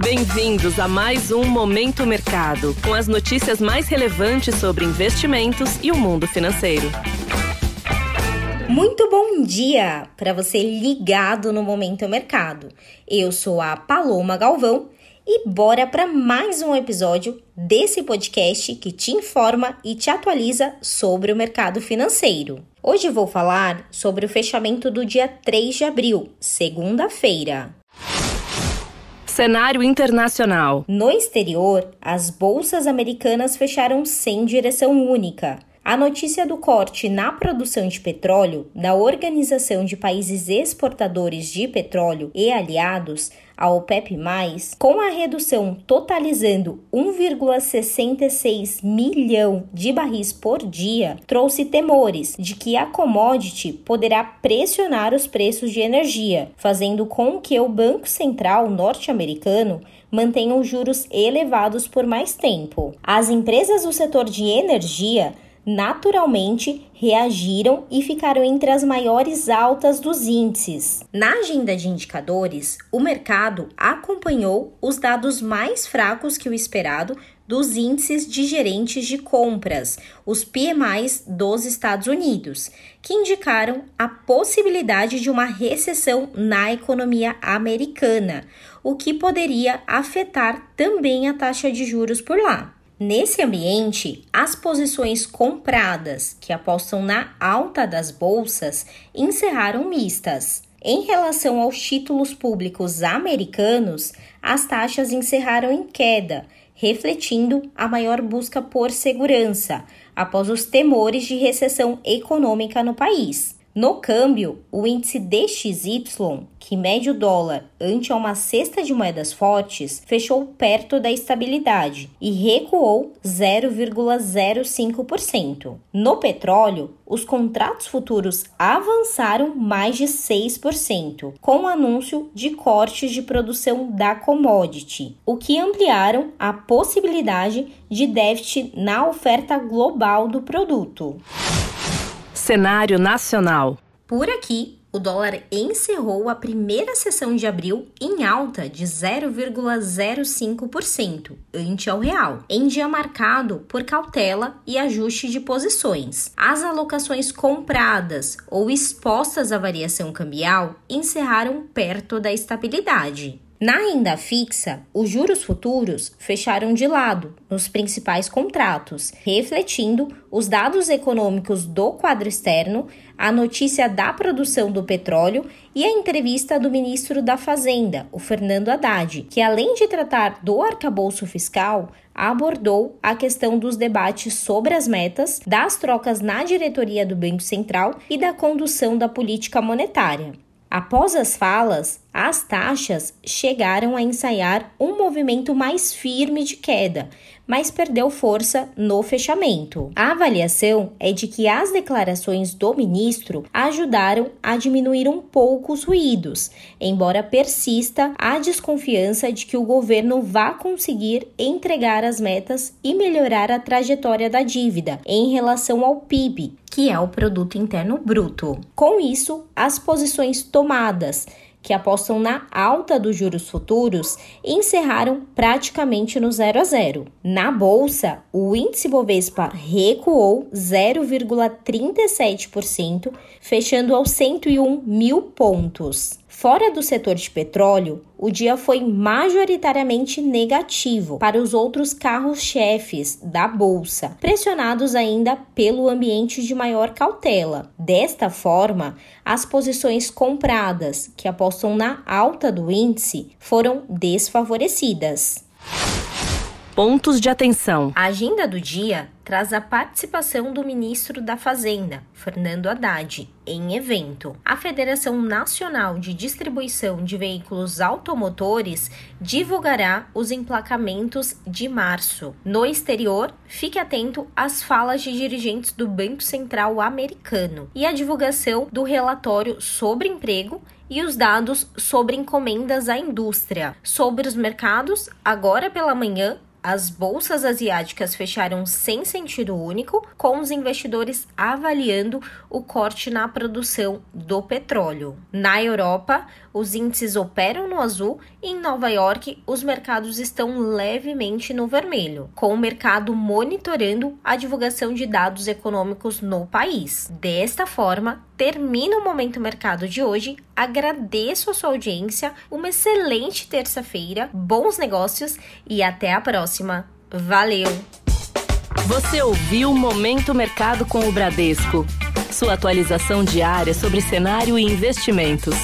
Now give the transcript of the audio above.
Bem-vindos a mais um Momento Mercado, com as notícias mais relevantes sobre investimentos e o mundo financeiro. Muito bom dia para você ligado no Momento Mercado. Eu sou a Paloma Galvão e bora para mais um episódio desse podcast que te informa e te atualiza sobre o mercado financeiro. Hoje vou falar sobre o fechamento do dia 3 de abril, segunda-feira. Cenário internacional. No exterior, as bolsas americanas fecharam sem direção única. A notícia do corte na produção de petróleo da Organização de Países Exportadores de Petróleo e Aliados, a OPEP+, com a redução totalizando 1,66 milhão de barris por dia, trouxe temores de que a commodity poderá pressionar os preços de energia, fazendo com que o Banco Central norte-americano mantenha os juros elevados por mais tempo. As empresas do setor de energia naturalmente reagiram e ficaram entre as maiores altas dos índices. Na agenda de indicadores, o mercado acompanhou os dados mais fracos que o esperado dos índices de gerentes de compras, os PMIs dos Estados Unidos, que indicaram a possibilidade de uma recessão na economia americana, o que poderia afetar também a taxa de juros por lá. Nesse ambiente, as posições compradas, que apostam na alta das bolsas, encerraram mistas. Em relação aos títulos públicos americanos, as taxas encerraram em queda, refletindo a maior busca por segurança, após os temores de recessão econômica no país. No câmbio, o índice DXY, que mede o dólar ante uma cesta de moedas fortes, fechou perto da estabilidade e recuou 0,05%. No petróleo, os contratos futuros avançaram mais de 6%, com o anúncio de cortes de produção da commodity, o que ampliaram a possibilidade de déficit na oferta global do produto. Cenário nacional. Por aqui, o dólar encerrou a primeira sessão de abril em alta de 0,05% ante ao real, em dia marcado por cautela e ajuste de posições. As alocações compradas ou expostas à variação cambial encerraram perto da estabilidade. Na renda fixa, os juros futuros fecharam de lado nos principais contratos, refletindo os dados econômicos do quadro externo, a notícia da produção do petróleo e a entrevista do ministro da Fazenda, o Fernando Haddad, que além de tratar do arcabouço fiscal, abordou a questão dos debates sobre as metas, das trocas na diretoria do Banco Central e da condução da política monetária. Após as falas, as taxas chegaram a ensaiar um movimento mais firme de queda, mas perdeu força no fechamento. A avaliação é de que as declarações do ministro ajudaram a diminuir um pouco os ruídos, embora persista a desconfiança de que o governo vá conseguir entregar as metas e melhorar a trajetória da dívida em relação ao PIB, que é o produto interno bruto. Com isso, as posições tomadas que apostam na alta dos juros futuros, encerraram praticamente no 0 a 0. Na bolsa, o índice Bovespa recuou 0,37%, fechando aos 101 mil pontos. Fora do setor de petróleo, o dia foi majoritariamente negativo para os outros carros-chefes da bolsa, pressionados ainda pelo ambiente de maior cautela. Desta forma, as posições compradas, que apostam na alta do índice, foram desfavorecidas. Pontos de atenção. A agenda do dia traz a participação do ministro da Fazenda, Fernando Haddad, em evento. A Federação Nacional de Distribuição de Veículos Automotores divulgará os emplacamentos de março. No exterior, fique atento às falas de dirigentes do Banco Central americano e à divulgação do relatório sobre emprego e os dados sobre encomendas à indústria. Sobre os mercados, agora pela manhã, As bolsas asiáticas fecharam sem sentido único, com os investidores avaliando o corte na produção do petróleo. Na Europa, os índices operam no azul e em Nova York os mercados estão levemente no vermelho, com o mercado monitorando a divulgação de dados econômicos no país. Desta forma, termina o Momento Mercado de hoje. Agradeço a sua audiência, uma excelente terça-feira, bons negócios e até a próxima. Valeu! Você ouviu Momento Mercado com o Bradesco. Sua atualização diária sobre cenário e investimentos.